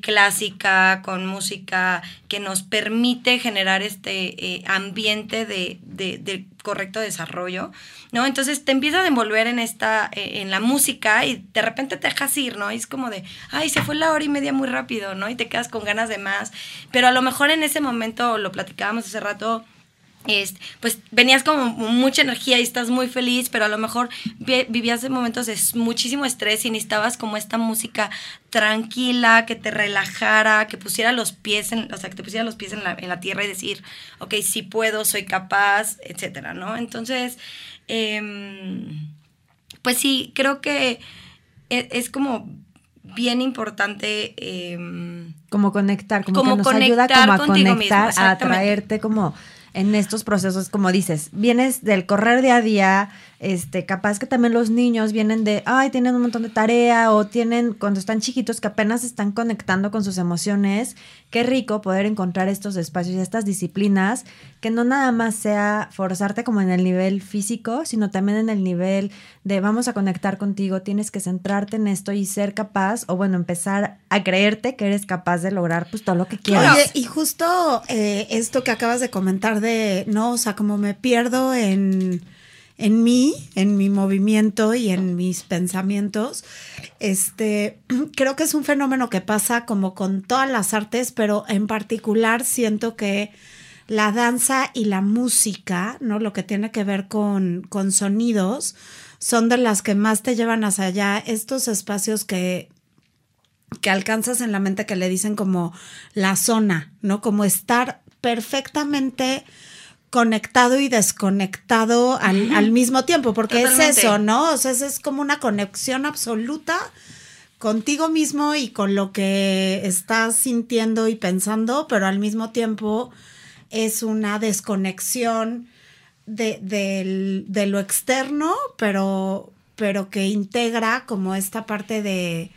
clásica, con música que nos permite generar este ambiente de correcto desarrollo, ¿no? Entonces te empiezas a envolver en esta, eh, en la música y de repente te dejas ir, ¿no? Y es como de, ay, se fue la hora y media muy rápido, ¿no? Y te quedas con ganas de más. Pero a lo mejor en ese momento, lo platicábamos hace rato, este, pues venías como mucha energía y estás muy feliz, pero a lo mejor vi- vivías en momentos de muchísimo estrés y necesitabas como esta música tranquila, que te relajara, que pusiera los pies en, o sea, que te pusiera los pies en la, en la tierra y decir, ok, sí puedo, soy capaz, etcétera, ¿no? Entonces, em, pues sí, creo que e- es, como bien importante em, Como conectar, como, Como que nos ayuda conectar como a contigo mismo, conectar, a atraerte como en estos procesos, como dices, vienes del correr día a día, este, capaz que también los niños vienen de, ay, tienen un montón de tarea o tienen, cuando están chiquitos, que apenas están conectando con sus emociones, qué rico poder encontrar estos espacios y estas disciplinas, que no nada más sea forzarte como en el nivel físico, sino también en el nivel de vamos a conectar contigo, tienes que centrarte en esto y ser capaz, o bueno, empezar a creerte que eres capaz de lograr pues todo lo que quieras. Oye, y justo eh, esto que acabas de comentar de, no, o sea, como me pierdo en, en mí, en mi movimiento y en mis pensamientos, este, creo que es un fenómeno que pasa como con todas las artes, pero en particular siento que la danza y la música, ¿no? Lo que tiene que ver con, con sonidos, son de las que más te llevan hacia allá, estos espacios que que alcanzas en la mente que le dicen como la zona, ¿no? Como estar perfectamente conectado y desconectado al, al mismo tiempo, porque Totalmente. es eso, ¿no? O sea, es, es como una conexión absoluta contigo mismo y con lo que estás sintiendo y pensando, pero al mismo tiempo es una desconexión de, del- de lo externo, pero, pero que integra como esta parte de,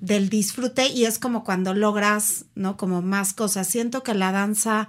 del disfrute y es como cuando logras, ¿no? Como más cosas. Siento que la danza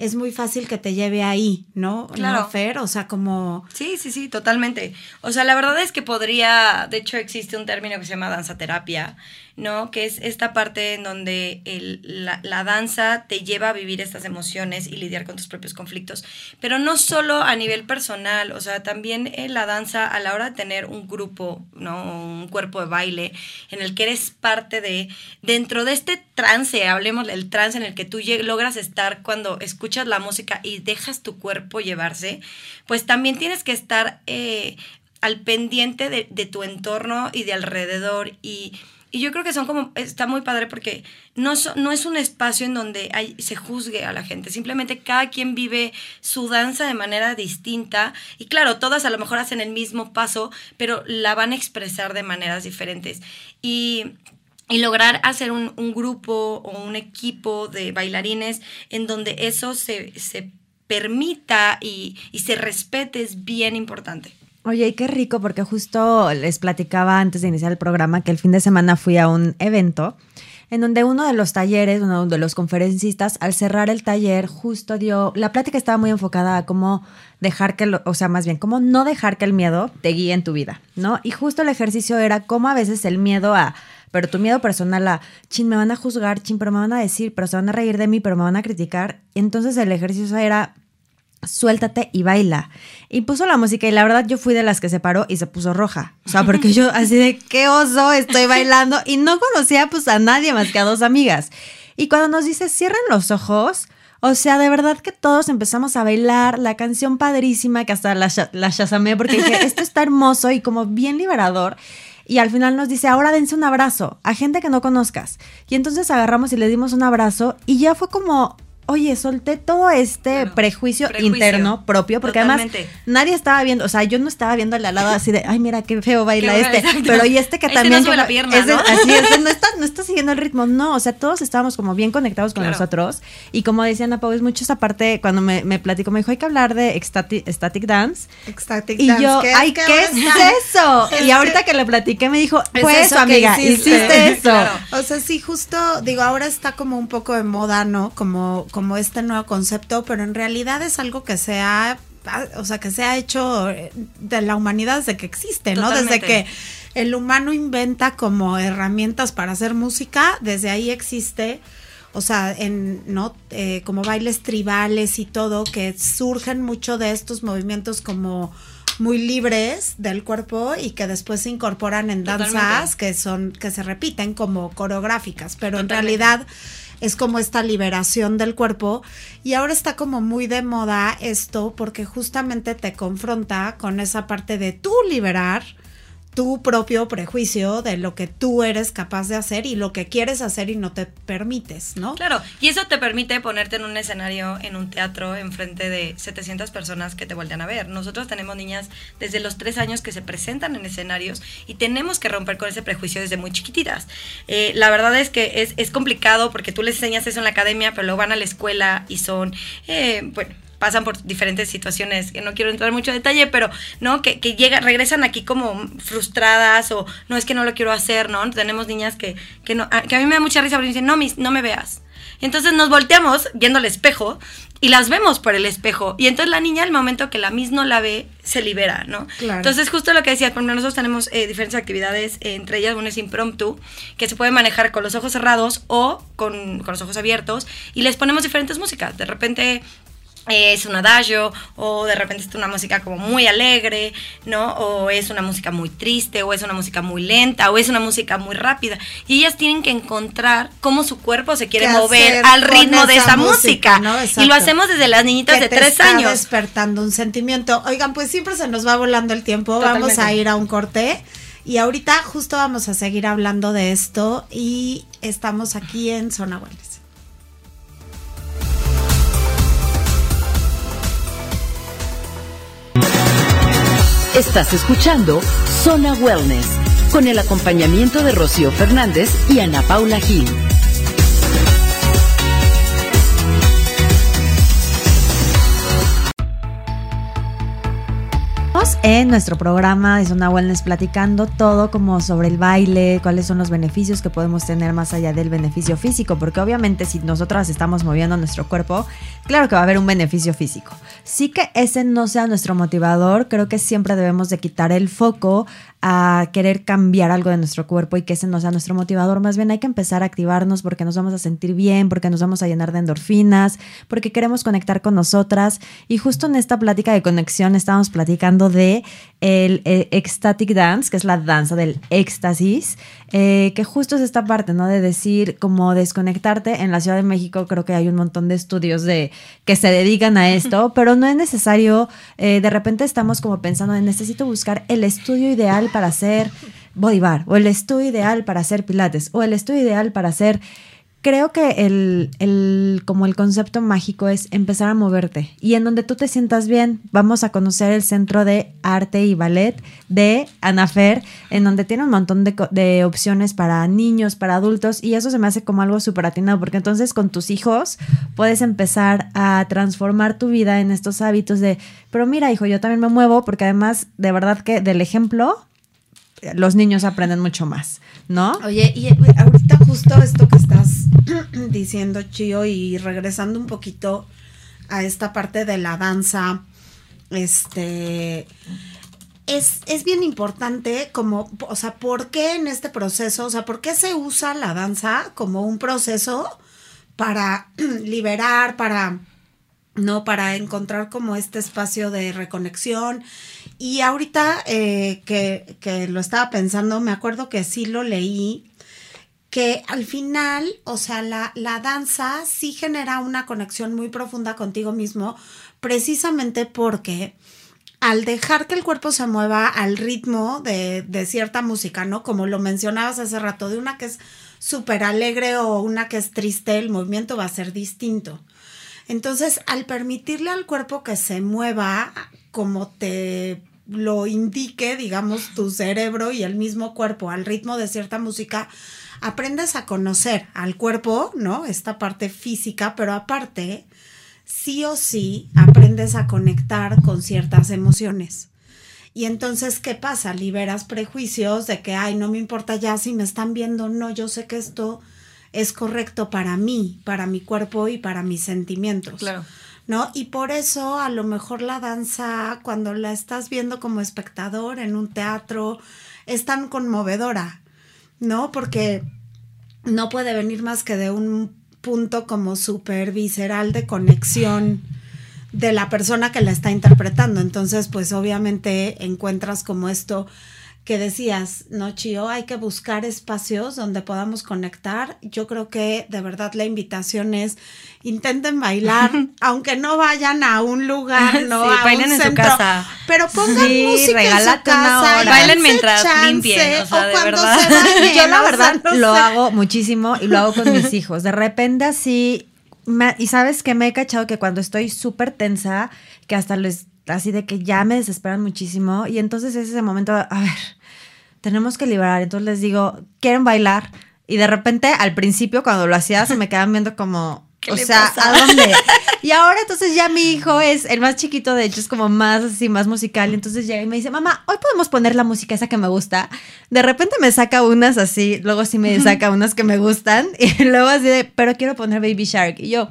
es muy fácil que te lleve ahí, ¿no? Claro. ¿No, Fer? O sea, como... Sí, sí, sí, totalmente. O sea, la verdad es que podría, de hecho existe un término que se llama danza terapia, ¿no? Que es esta parte en donde el, la, la, danza te lleva a vivir estas emociones y lidiar con tus propios conflictos. Pero no solo a nivel personal, o sea, también en la danza a la hora de tener un grupo, ¿no? Un cuerpo de baile en el que eres parte de, dentro de este trance, hablemos del trance en el que tú logras estar cuando escuchas la música y dejas tu cuerpo llevarse, pues también tienes que estar eh, al pendiente de, de tu entorno y de alrededor y y yo creo que son como, está muy padre porque no, no es un espacio en donde hay, se juzgue a la gente, simplemente cada quien vive su danza de manera distinta y claro, todas a lo mejor hacen el mismo paso, pero la van a expresar de maneras diferentes. Y y lograr hacer un, grupo o un equipo de bailarines en donde eso se, se permita y se respete es bien importante. Oye, y qué rico, porque justo les platicaba antes de iniciar el programa que el fin de semana fui a un evento en donde uno de los talleres, uno de los conferencistas, al cerrar el taller, justo dio, la plática estaba muy enfocada a cómo dejar que, lo, o sea, más bien, cómo no dejar que el miedo te guíe en tu vida, ¿no? Y justo el ejercicio era cómo a veces el miedo a, pero tu miedo personal a, chin, me van a juzgar, chin, pero me van a decir, pero se van a reír de mí, pero me van a criticar. Entonces el ejercicio era, suéltate y baila. Y puso la música y la verdad yo fui de las que se paró y se puso roja. O sea, porque yo así de qué oso estoy bailando y no conocía pues a nadie más que a dos amigas. Y cuando nos dice cierren los ojos, o sea, de verdad que todos empezamos a bailar la canción padrísima que hasta la, la shazamé porque dije, esto está hermoso y como bien liberador. Y al final nos dice, ahora dense un abrazo a gente que no conozcas. Y entonces agarramos y le dimos un abrazo y ya fue como, oye, solté todo este claro. prejuicio, prejuicio, interno propio, porque Totalmente. además nadie estaba viendo, o sea, yo no estaba viendo al lado así de, ay, mira qué feo baila qué este, exacto. pero y este que este también... No sube la pierna, ese, ¿no? Así es, no está, no está siguiendo el ritmo, no, o sea, todos estábamos como bien conectados con Claro. nosotros, y como decía Ana Pau, es mucho esa parte, cuando me, me platicó, me dijo, hay que hablar de ecstatic, static dance, Ecstatic y dance, yo, que ay, ¿qué es eso? Es y ahorita que- le platiqué me dijo, Es pues eso amiga, hiciste. hiciste eso. Claro. O sea, sí, justo, digo, ahora está como un poco de moda, ¿no? Como, como este nuevo concepto, pero en realidad es algo que se ha, o sea, que se ha hecho eh, de la humanidad desde que existe, ¿no? Desde que el humano inventa como herramientas para hacer música, desde ahí existe. O sea, en, ¿no? Eh, como bailes tribales y todo, que surgen mucho de estos movimientos como muy libres del cuerpo y que después se incorporan en danzas Totalmente. que son, que se repiten como coreográficas, pero en realidad es como esta liberación del cuerpo. Y ahora está como muy de moda esto porque justamente te confronta con esa parte de tú liberar tu propio prejuicio de lo que tú eres capaz de hacer y lo que quieres hacer y no te permites, ¿no? Claro, y eso te permite ponerte en un escenario, en un teatro, enfrente de 700 personas que te voltean a ver. Nosotros tenemos niñas desde los 3 años que se presentan en escenarios y tenemos que romper con ese prejuicio desde muy chiquititas. Eh, la verdad es que es, es complicado porque tú les enseñas eso en la academia, pero luego van a la escuela y son, eh, bueno, pasan por diferentes situaciones que no quiero entrar en mucho detalle, pero no que, que llega, regresan aquí como frustradas o no es que no lo quiero hacer, ¿no? Tenemos niñas que, que, no, a, que a mí me da mucha risa porque dicen, no, mis, no me veas. Entonces nos volteamos viendo el espejo y las vemos por el espejo. Y entonces la niña, al momento que la misma no la ve, se libera, ¿no? Claro. Entonces, justo lo que decía, por ejemplo, nosotros tenemos eh, diferentes actividades, eh, entre ellas una es impromptu, que se puede manejar con los ojos cerrados o con, con los ojos abiertos, y les ponemos diferentes músicas. De repente es un adagio o de repente es una música como muy alegre, ¿no? O es una música muy triste o es una música muy lenta o es una música muy rápida. Y ellas tienen que encontrar cómo su cuerpo se quiere ¿Qué mover al ritmo de esa música, música. ¿no? Y lo hacemos desde las niñitas que de te tres está años. despertando un sentimiento. Oigan, pues siempre se nos va volando el tiempo. Vamos a ir a un corte. Y ahorita justo vamos a seguir hablando de esto y estamos aquí en Zona Wellness. Estás escuchando Zona Wellness con el acompañamiento de Rocío Fernández y Ana Paula Gil. En nuestro programa de Zona Wellness platicando todo como sobre el baile, cuáles son los beneficios que podemos tener más allá del beneficio físico, porque obviamente si nosotras estamos moviendo nuestro cuerpo, claro que va a haber un beneficio físico. Sí que ese no sea nuestro motivador, creo que siempre debemos de quitar el foco a querer cambiar algo de nuestro cuerpo y que ese no sea nuestro motivador. Más bien hay que empezar a activarnos porque nos vamos a sentir bien, porque nos vamos a llenar de endorfinas, porque queremos conectar con nosotras. Y justo en esta plática de conexión estábamos platicando de el, ecstatic dance, que es la danza del éxtasis, eh, que justo es esta parte, ¿no? De decir, como desconectarte. En la Ciudad de México creo que hay un montón de estudios de que se dedican a esto, pero no es necesario, eh, de repente estamos como pensando, necesito buscar el estudio ideal para hacer body bar, o el estudio ideal para hacer pilates, o el estudio ideal para hacer... Creo que el, el, como el concepto mágico es empezar a moverte y en donde tú te sientas bien, vamos a conocer el Centro de Arte y Ballet de Anafer, en donde tiene un montón de, de opciones para niños, para adultos y eso se me hace como algo súper atinado porque entonces con tus hijos puedes empezar a transformar tu vida en estos hábitos de, pero mira hijo, yo también me muevo porque además de verdad que del ejemplo los niños aprenden mucho más, ¿no? Oye, y ahorita justo esto diciendo, Chio, y regresando un poquito a esta parte de la danza, este, es, es bien importante como, o sea, ¿por qué en este proceso, o sea, por qué se usa la danza como un proceso para liberar, para ¿no? Para encontrar como este espacio de reconexión. Y ahorita eh, que, que, lo estaba pensando, me acuerdo que sí lo leí, que al final, o sea, la, la danza sí genera una conexión muy profunda contigo mismo, precisamente porque al dejar que el cuerpo se mueva al ritmo de, de cierta música, ¿no? Como lo mencionabas hace rato, de una que es súper alegre o una que es triste, el movimiento va a ser distinto. Entonces, al permitirle al cuerpo que se mueva como te lo indique, digamos, tu cerebro y el mismo cuerpo al ritmo de cierta música, aprendes a conocer al cuerpo, ¿no? Esta parte física, pero aparte, sí o sí, aprendes a conectar con ciertas emociones. Y entonces, ¿qué pasa? Liberas prejuicios de que, ay, no me importa ya si me están viendo, no, yo sé que esto es correcto para mí, para mi cuerpo y para mis sentimientos. Claro. ¿No? Y por eso a lo mejor la danza, cuando la estás viendo como espectador en un teatro, es tan conmovedora, ¿no? Porque no puede venir más que de un punto como súper visceral de conexión de la persona que la está interpretando. Entonces, pues obviamente encuentras como esto que decías, no, Chio, hay que buscar espacios donde podamos conectar. Yo creo que de verdad la invitación es intenten bailar, aunque no vayan a un lugar, no a bailen en su casa. Pero pongan música en su casa. Bailen mientras limpien, o sea, de verdad. Yo la verdad lo hago muchísimo y lo hago con mis hijos. De repente así y sabes que me he cachado que cuando estoy súper tensa, que hasta les así de que ya me desesperan muchísimo y entonces es ese momento, a ver, tenemos que liberar. Entonces les digo, ¿quieren bailar? Y de repente, al principio, cuando lo hacía, se me quedaban viendo como, o sea, ¿a dónde? Y ahora entonces ya mi hijo es el más chiquito, de hecho es como más así, más musical. Y entonces llega y me dice, mamá, hoy podemos poner la música esa que me gusta. De repente me saca unas así, luego sí me saca unas que me gustan. Y luego así de, pero quiero poner Baby Shark. Y yo,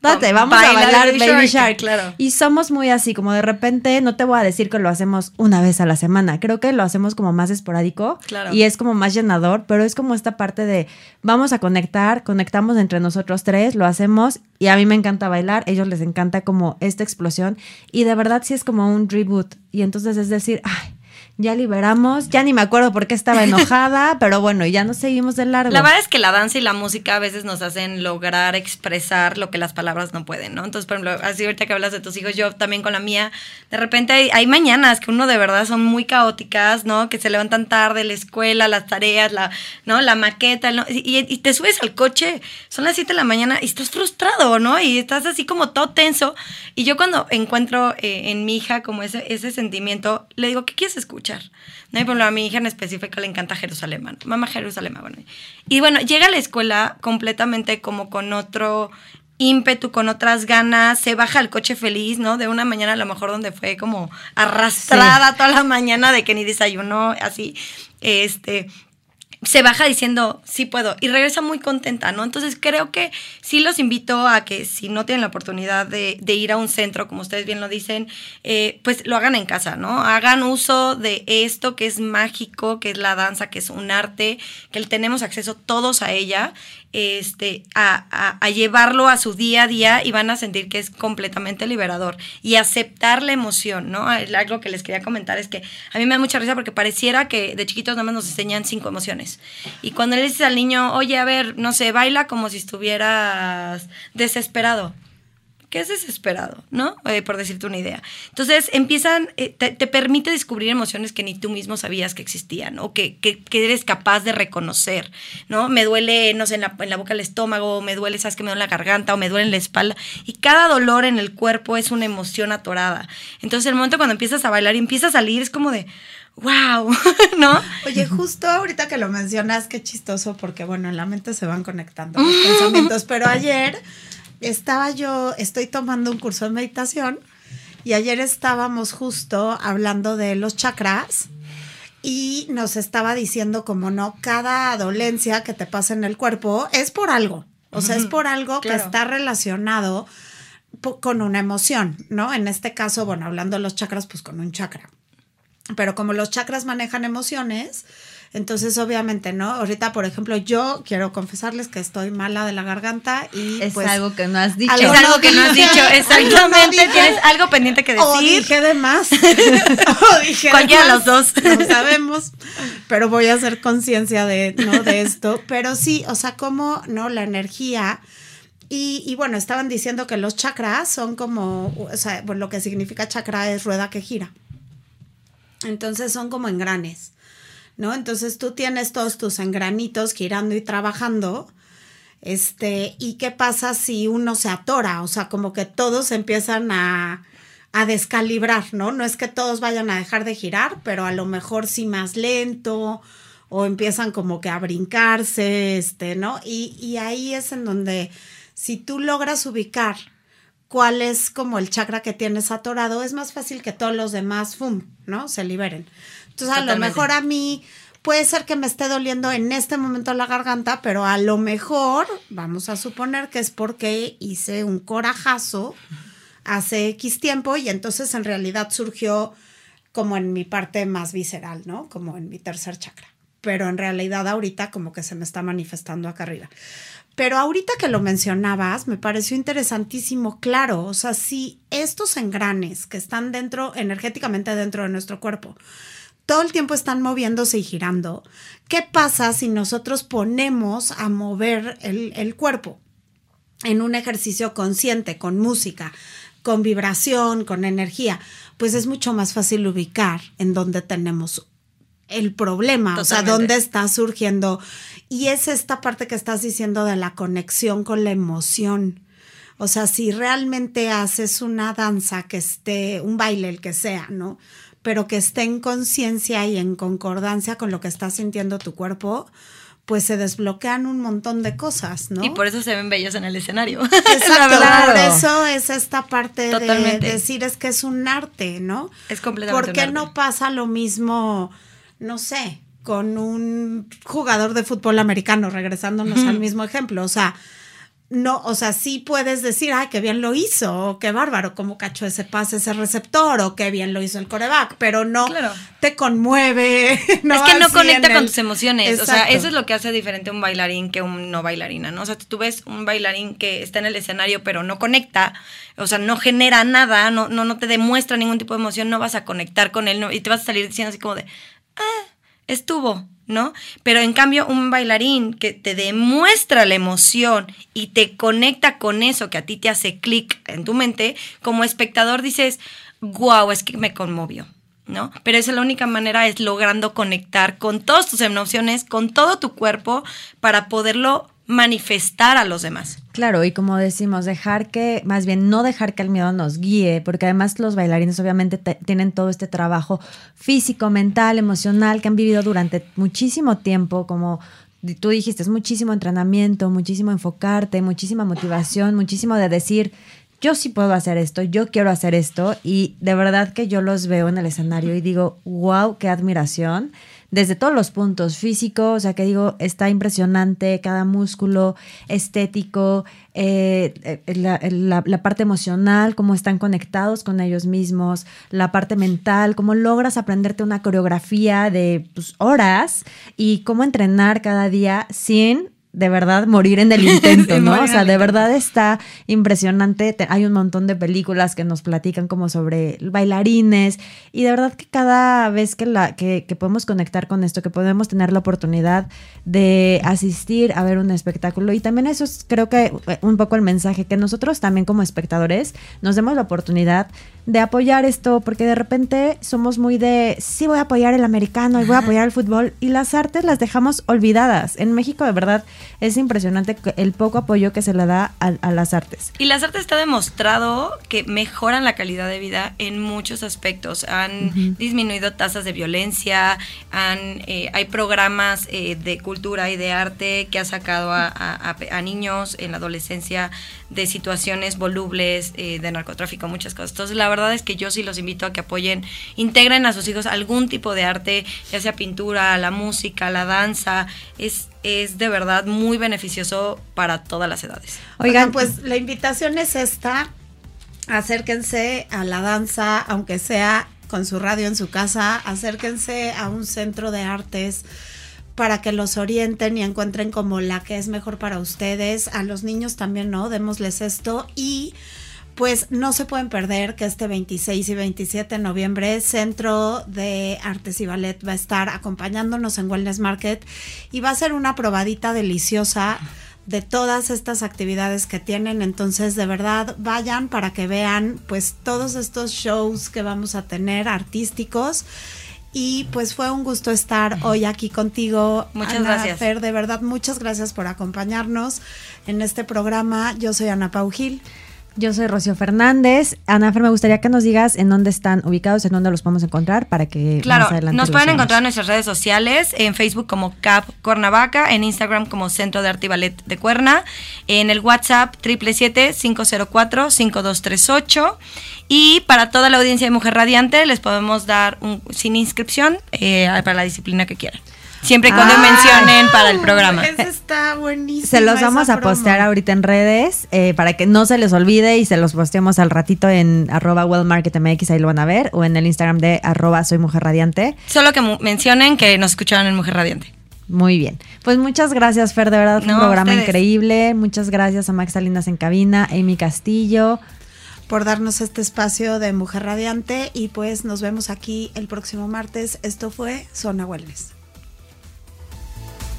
Date, vamos a bailar Baby, Shark. Claro. Y somos muy así, como de repente, no te voy a decir que lo hacemos una vez a la semana. Creo que lo hacemos como más esporádico. Claro. Y es como más llenador, pero es como esta parte de vamos a conectar, conectamos entre nosotros tres, lo hacemos. Y a mí me encanta bailar, a ellos les encanta como esta explosión. Y de verdad sí es como un reboot. Y entonces es decir, ay, ya liberamos, ya ni me acuerdo por qué estaba enojada, pero bueno, ya nos seguimos de largo. La verdad es que la danza y la música a veces nos hacen lograr expresar lo que las palabras no pueden, ¿no? Entonces, por ejemplo, así ahorita que hablas de tus hijos, yo también con la mía, de repente hay, mañanas que uno de verdad son muy caóticas, ¿no? Que se levantan tarde, la escuela, las tareas, la, ¿no? La maqueta, y, te subes al coche, son las 7 de la mañana y estás frustrado, ¿no? Y estás así como todo tenso. Y yo cuando encuentro eh, en mi hija como ese, ese sentimiento, le digo, ¿qué quieres escuchar? ¿No? Y por a mi hija en específico le encanta Jerusalén, mamá Jerusalén, bueno. Y bueno, llega a la escuela completamente como con otro ímpetu, con otras ganas, se baja el coche feliz, ¿no? De una mañana a lo mejor donde fue como arrastrada toda la mañana de que ni desayunó, así, este, se baja diciendo, sí puedo, y regresa muy contenta, ¿no? Entonces creo que sí los invito a que si no tienen la oportunidad de, ir a un centro, como ustedes bien lo dicen, eh, pues lo hagan en casa, ¿no? Hagan uso de esto que es mágico, que es la danza, que es un arte, que tenemos acceso todos a ella este, a, llevarlo a su día a día y van a sentir que es completamente liberador y aceptar la emoción, ¿no? Algo que les quería comentar es que a mí me da mucha risa porque pareciera que de chiquitos nada más nos enseñan cinco emociones. Y cuando le dices al niño, oye, a ver, no sé, baila como si estuvieras desesperado que es desesperado, ¿no? Eh, por decirte una idea. Entonces empiezan, eh, te, permite descubrir emociones que ni tú mismo sabías que existían o que, que, eres capaz de reconocer, ¿no? Me duele, no sé, en la, en la, boca el estómago, me duele, sabes que me duele la garganta o me duele en la espalda. Y cada dolor en el cuerpo es una emoción atorada. Entonces el momento cuando empiezas a bailar y empieza a salir es como de... ¡Wow! ¿No? Oye, justo ahorita que lo mencionas, qué chistoso, porque bueno, en la mente se van conectando los pensamientos, pero ayer estaba yo, estoy tomando un curso de meditación y ayer estábamos justo hablando de los chakras y nos estaba diciendo como no, cada dolencia que te pasa en el cuerpo es por algo, o sea, es por algo que está relacionado con una emoción, ¿no? En este caso, bueno, hablando de los chakras, pues con un chakra. Pero como los chakras manejan emociones, entonces, obviamente, ¿no? Ahorita, por ejemplo, yo quiero confesarles que estoy mala de la garganta y es pues, algo que no has dicho. Es algo que no has dicho, exactamente. Tienes algo pendiente que decir. O dije de más. o dije Cualquiera de los dos. No sabemos. Pero voy a hacer conciencia de, ¿no? de esto. Pero sí, o sea, como, ¿no? La energía. Y, y, bueno, estaban diciendo que los chakras son como, o sea, bueno, lo que significa chakra es rueda que gira. Entonces son como engranes. ¿No? Entonces tú tienes todos tus engranitos girando y trabajando. Este, ¿y qué pasa si uno se atora? O sea, como que todos empiezan a, a descalibrar, ¿no? No es que todos vayan a dejar de girar, pero a lo mejor sí más lento o empiezan como que a brincarse, este, ¿no? Y, y ahí es en donde si tú logras ubicar cuál es como el chakra que tienes atorado, es más fácil que todos los demás, ¡fum!, ¿no? Se liberen. Entonces, a lo mejor a mí puede ser que me esté doliendo en este momento la garganta, pero a lo mejor, vamos a suponer que es porque hice un corajazo hace X tiempo y entonces en realidad surgió como en mi parte más visceral, ¿no? Como en mi tercer chakra. Pero en realidad ahorita como que se me está manifestando acá arriba. Pero ahorita que lo mencionabas, me pareció interesantísimo, claro, o sea, si estos engranes que están dentro, energéticamente dentro de nuestro cuerpo, todo el tiempo están moviéndose y girando. ¿Qué pasa si nosotros ponemos a mover el, cuerpo en un ejercicio consciente, con música, con vibración, con energía? Pues es mucho más fácil ubicar en dónde tenemos el problema, o sea, dónde está surgiendo. Y es esta parte que estás diciendo de la conexión con la emoción. O sea, si realmente haces una danza que esté, un baile, el que sea, ¿no? Pero que esté en conciencia y en concordancia con lo que está sintiendo tu cuerpo, pues se desbloquean un montón de cosas, ¿no? Y por eso se ven bellos en el escenario. Exacto, por eso es esta parte de decir es que es un arte, ¿no? Es completamente ¿Por qué no pasa lo mismo, no sé, con un jugador de fútbol americano, regresándonos al mismo ejemplo? O sea, no, o sea, sí puedes decir, ay, qué bien lo hizo, o qué bárbaro, cómo cachó ese pase, ese receptor, o qué bien lo hizo el coreback, pero no te conmueve. No es que no conecta con tus emociones. O sea, eso es lo que hace diferente un bailarín que un no bailarina, ¿no? O sea, tú ves un bailarín que está en el escenario, pero no conecta, o sea, no genera nada, no, no, no te demuestra ningún tipo de emoción, no vas a conectar con él, y te vas a salir diciendo así como de, ah, estuvo, ¿no? Pero en cambio, un bailarín que te demuestra la emoción y te conecta con eso que a ti te hace clic en tu mente, como espectador dices, wow, es que me conmovió. ¿no? Pero esa es la única manera, es logrando conectar con todas tus emociones, con todo tu cuerpo, para poderlo manifestar a los demás. Claro, y como decimos, dejar que, más bien no dejar que el miedo nos guíe, porque además los bailarines obviamente tienen todo este trabajo físico, mental, emocional que han vivido durante muchísimo tiempo, como tú dijiste, es muchísimo entrenamiento, muchísimo enfocarte, muchísima motivación, muchísimo de decir, yo sí puedo hacer esto, yo quiero hacer esto y de verdad que yo los veo en el escenario y digo, wow, qué admiración desde todos los puntos, físicos, o sea que digo, está impresionante cada músculo, estético, eh, eh, la, la, parte emocional, cómo están conectados con ellos mismos, la parte mental, cómo logras aprenderte una coreografía de pues, horas y cómo entrenar cada día sin de verdad morir en el intento, ¿no? o sea, de verdad está impresionante. Hay un montón de películas que nos platican como sobre bailarines y de verdad que cada vez que, la, que, que podemos conectar con esto, que podemos tener la oportunidad de asistir a ver un espectáculo y también eso es creo que eh, un poco el mensaje, que nosotros también como espectadores nos demos la oportunidad de apoyar esto, porque de repente somos muy de, sí voy a apoyar el americano y voy a apoyar el fútbol y las artes las dejamos olvidadas. En México de verdad es impresionante el poco apoyo que se le da a, las artes. Y las artes está demostrado que mejoran la calidad de vida en muchos aspectos. Han disminuido tasas de violencia, han, eh, hay programas eh, de cultura y de arte que ha sacado a, a, niños en la adolescencia de situaciones volubles, eh, de narcotráfico, muchas cosas. Entonces, la verdad es que yo sí los invito a que apoyen, integren a sus hijos algún tipo de arte, ya sea pintura, la música, la danza. Es, es de verdad muy beneficioso para todas las edades. Oigan, pues la invitación es esta. Acérquense a la danza, aunque sea con su radio en su casa, acérquense a un centro de artes para que los orienten y encuentren como la que es mejor para ustedes. A los niños también, ¿no? Démosles esto y pues no se pueden perder que este 26 y 27 de noviembre Centro de Artes y Ballet va a estar acompañándonos en Wellness Market y va a ser una probadita deliciosa de todas estas actividades que tienen. Entonces, de verdad, vayan para que vean pues todos estos shows que vamos a tener artísticos. Y pues fue un gusto estar hoy aquí contigo. Muchas gracias. Fer, de verdad, muchas gracias por acompañarnos en este programa. Yo soy Ana Pau Gil. Yo soy Rocío Fernández. Ana Fer, me gustaría que nos digas en dónde están ubicados, en dónde los podemos encontrar para que claro, más adelante nos pueden encontrar en nuestras redes sociales, en Facebook como Cap Cuernavaca, en Instagram como Centro de Arte y Ballet de Cuerna, en el WhatsApp 777-504-5238 y para toda la audiencia de Mujer Radiante les podemos dar un sin inscripción eh, para la disciplina que quieran. Siempre y cuando ah. mencionen para el programa. Eso está buenísimo. Se los vamos a postear ahorita en redes eh, para que no se les olvide y se los posteemos al ratito en arroba wellmarketmx, ahí lo van a ver, o en el Instagram de arroba soy mujer radiante. Solo que mencionen que nos escucharon en Mujer Radiante. Muy bien. Pues muchas gracias, Fer, de verdad, un programa increíble. Muchas gracias a Max Salinas en cabina, Amy Castillo. Por darnos este espacio de Mujer Radiante y pues nos vemos aquí el próximo martes. Esto fue Zona Wellness.